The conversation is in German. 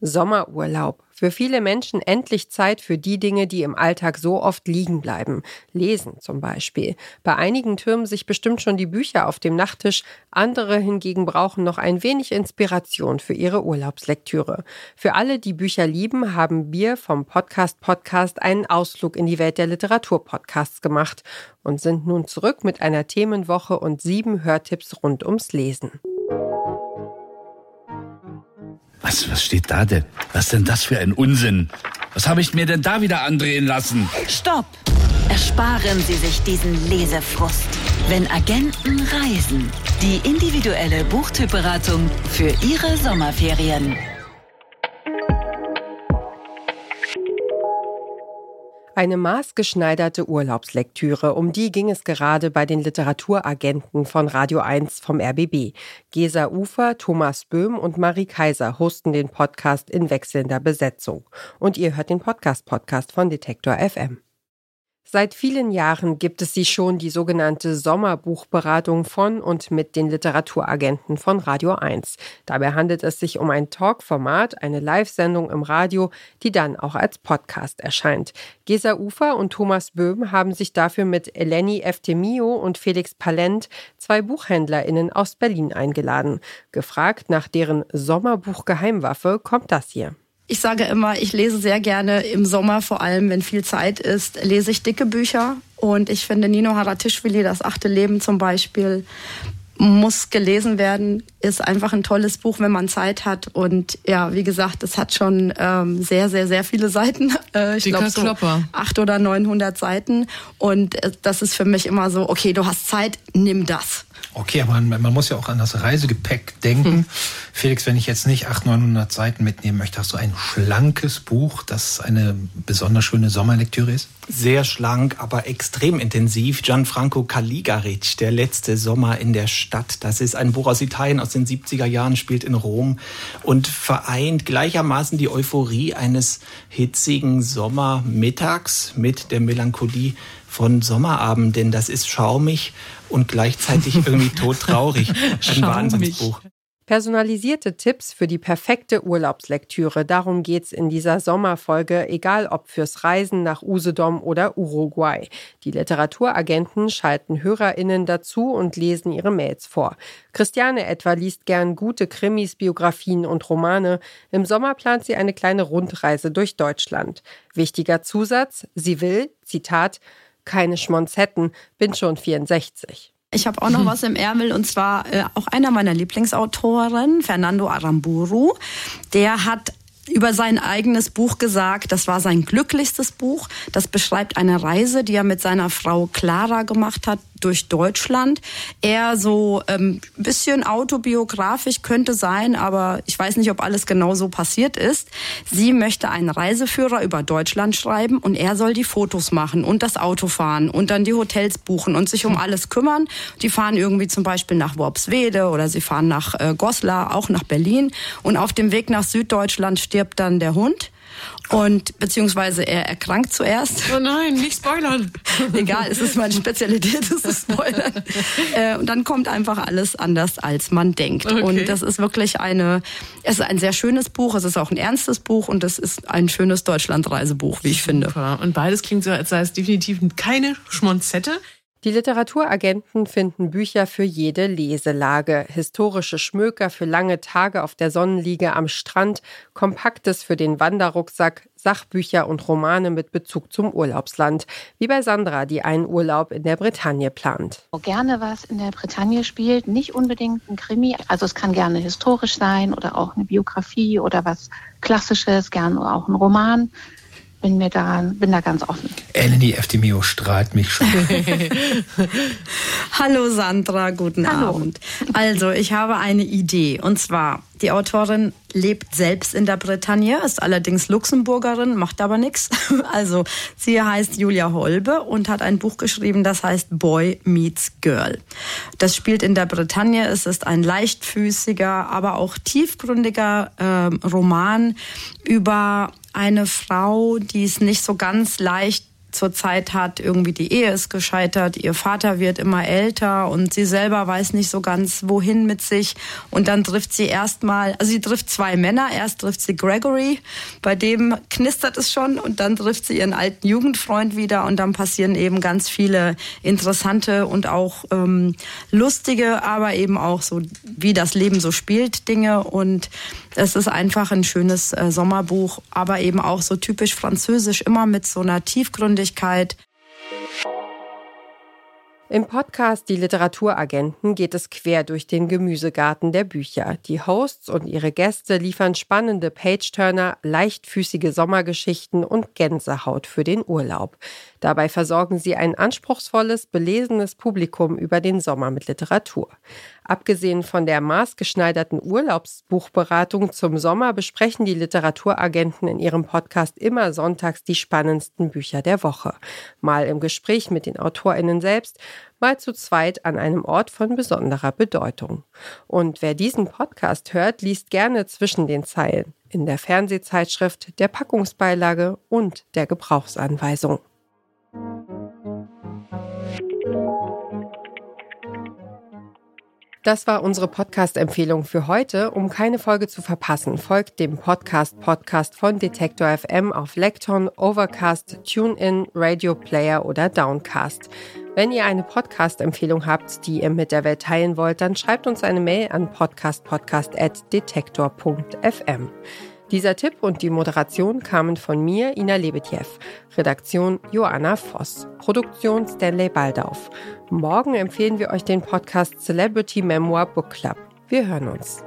Sommerurlaub. Für viele Menschen endlich Zeit für die Dinge, die im Alltag so oft liegen bleiben. Lesen zum Beispiel. Bei einigen türmen sich bestimmt schon die Bücher auf dem Nachttisch, andere hingegen brauchen noch ein wenig Inspiration für ihre Urlaubslektüre. Für alle, die Bücher lieben, haben wir vom Podcast Podcast einen Ausflug in die Welt der Literaturpodcasts gemacht und sind nun zurück mit einer Themenwoche und sieben Hörtipps rund ums Lesen. Was, was steht da denn? Was denn das für ein Unsinn? Was habe ich mir denn da wieder andrehen lassen? Stopp! Ersparen Sie sich diesen Lesefrust. Wenn Agenten reisen. Die individuelle Buchtypberatung für Ihre Sommerferien. Eine maßgeschneiderte Urlaubslektüre, um die ging es gerade bei den Literaturagenten von Radio 1 vom RBB. Gesa Ufer, Thomas Böhm und Marie Kaiser hosten den Podcast in wechselnder Besetzung. Und ihr hört den Podcast-Podcast von Detektor FM. Seit vielen Jahren gibt es sie schon, die sogenannte Sommerbuchberatung von und mit den Literaturagenten von Radio 1. Dabei handelt es sich um ein Talkformat, eine Live-Sendung im Radio, die dann auch als Podcast erscheint. Gesa Ufer und Thomas Böhm haben sich dafür mit Eleni Eftemio und Felix Palent, zwei BuchhändlerInnen aus Berlin, eingeladen. Gefragt nach deren Sommerbuch-Geheimwaffe kommt das hier. Ich sage immer, ich lese sehr gerne im Sommer, vor allem wenn viel Zeit ist, lese ich dicke Bücher. Und ich finde Nino Haratischvili, das achte Leben zum Beispiel, muss gelesen werden, ist einfach ein tolles Buch, wenn man Zeit hat. Und ja, wie gesagt, es hat schon ähm, sehr, sehr, sehr viele Seiten. Äh, ich glaube so acht oder neunhundert Seiten. Und äh, das ist für mich immer so, okay, du hast Zeit, nimm das. Okay, aber man, man, muss ja auch an das Reisegepäck denken. Hm. Felix, wenn ich jetzt nicht 800, 900 Seiten mitnehmen möchte, hast du ein schlankes Buch, das eine besonders schöne Sommerlektüre ist? Sehr schlank, aber extrem intensiv. Gianfranco Caligaric, Der letzte Sommer in der Stadt. Das ist ein Buch aus Italien aus den 70er Jahren, spielt in Rom und vereint gleichermaßen die Euphorie eines hitzigen Sommermittags mit der Melancholie von Sommerabenden. Das ist schaumig und gleichzeitig irgendwie todtraurig. Ein Wahnsinnsbuch. Personalisierte Tipps für die perfekte Urlaubslektüre. Darum geht's in dieser Sommerfolge, egal ob fürs Reisen nach Usedom oder Uruguay. Die Literaturagenten schalten HörerInnen dazu und lesen ihre Mails vor. Christiane etwa liest gern gute Krimis, Biografien und Romane. Im Sommer plant sie eine kleine Rundreise durch Deutschland. Wichtiger Zusatz, sie will, Zitat, keine Schmonzetten, bin schon 64. Ich habe auch noch was im Ärmel und zwar äh, auch einer meiner Lieblingsautoren, Fernando Aramburu. Der hat über sein eigenes Buch gesagt, das war sein glücklichstes Buch. Das beschreibt eine Reise, die er mit seiner Frau Clara gemacht hat durch Deutschland. Eher so ähm, bisschen autobiografisch könnte sein, aber ich weiß nicht, ob alles genau so passiert ist. Sie möchte einen Reiseführer über Deutschland schreiben und er soll die Fotos machen und das Auto fahren und dann die Hotels buchen und sich um alles kümmern. Die fahren irgendwie zum Beispiel nach Worpswede oder sie fahren nach äh, Goslar, auch nach Berlin und auf dem Weg nach Süddeutschland stirbt dann der Hund. Und beziehungsweise er erkrankt zuerst. Oh nein, nicht spoilern. Egal, es ist meine Spezialität, es ist Spoilern. äh, und dann kommt einfach alles anders, als man denkt. Okay. Und das ist wirklich eine, es ist ein sehr schönes Buch, es ist auch ein ernstes Buch und es ist ein schönes Deutschlandreisebuch, wie ich finde. Und beides klingt so, als sei es definitiv keine Schmonzette. Die Literaturagenten finden Bücher für jede Leselage, historische Schmöker für lange Tage auf der Sonnenliege am Strand, Kompaktes für den Wanderrucksack, Sachbücher und Romane mit Bezug zum Urlaubsland, wie bei Sandra, die einen Urlaub in der Bretagne plant. Gerne was in der Bretagne spielt, nicht unbedingt ein Krimi, also es kann gerne historisch sein oder auch eine Biografie oder was Klassisches, gerne auch ein Roman bin mir da, bin da ganz offen. Eleni Eftimio strahlt mich schon. Hallo Sandra, guten Hallo. Abend. Also, ich habe eine Idee. Und zwar, die Autorin lebt selbst in der Bretagne, ist allerdings Luxemburgerin, macht aber nichts. Also, sie heißt Julia Holbe und hat ein Buch geschrieben, das heißt Boy Meets Girl. Das spielt in der Bretagne. Es ist ein leichtfüßiger, aber auch tiefgründiger äh, Roman über eine Frau, die es nicht so ganz leicht zurzeit hat, irgendwie die Ehe ist gescheitert, ihr Vater wird immer älter und sie selber weiß nicht so ganz, wohin mit sich. Und dann trifft sie erstmal, also sie trifft zwei Männer. Erst trifft sie Gregory, bei dem knistert es schon und dann trifft sie ihren alten Jugendfreund wieder und dann passieren eben ganz viele interessante und auch ähm, lustige, aber eben auch so, wie das Leben so spielt, Dinge. Und es ist einfach ein schönes äh, Sommerbuch, aber eben auch so typisch französisch, immer mit so einer Tiefgründigkeit. Im Podcast Die Literaturagenten geht es quer durch den Gemüsegarten der Bücher. Die Hosts und ihre Gäste liefern spannende Page-Turner, leichtfüßige Sommergeschichten und Gänsehaut für den Urlaub. Dabei versorgen sie ein anspruchsvolles, belesenes Publikum über den Sommer mit Literatur. Abgesehen von der maßgeschneiderten Urlaubsbuchberatung zum Sommer besprechen die Literaturagenten in ihrem Podcast immer sonntags die spannendsten Bücher der Woche. Mal im Gespräch mit den AutorInnen selbst, mal zu zweit an einem Ort von besonderer Bedeutung. Und wer diesen Podcast hört, liest gerne zwischen den Zeilen in der Fernsehzeitschrift, der Packungsbeilage und der Gebrauchsanweisung. Das war unsere Podcast-Empfehlung für heute. Um keine Folge zu verpassen, folgt dem Podcast Podcast von Detektor FM auf Lekton, Overcast, TuneIn, Radio Player oder Downcast. Wenn ihr eine Podcast-Empfehlung habt, die ihr mit der Welt teilen wollt, dann schreibt uns eine Mail an podcastpodcast.detektor.fm. Dieser Tipp und die Moderation kamen von mir, Ina Lebetjew. Redaktion Joanna Voss. Produktion Stanley Baldauf. Morgen empfehlen wir euch den Podcast Celebrity Memoir Book Club. Wir hören uns.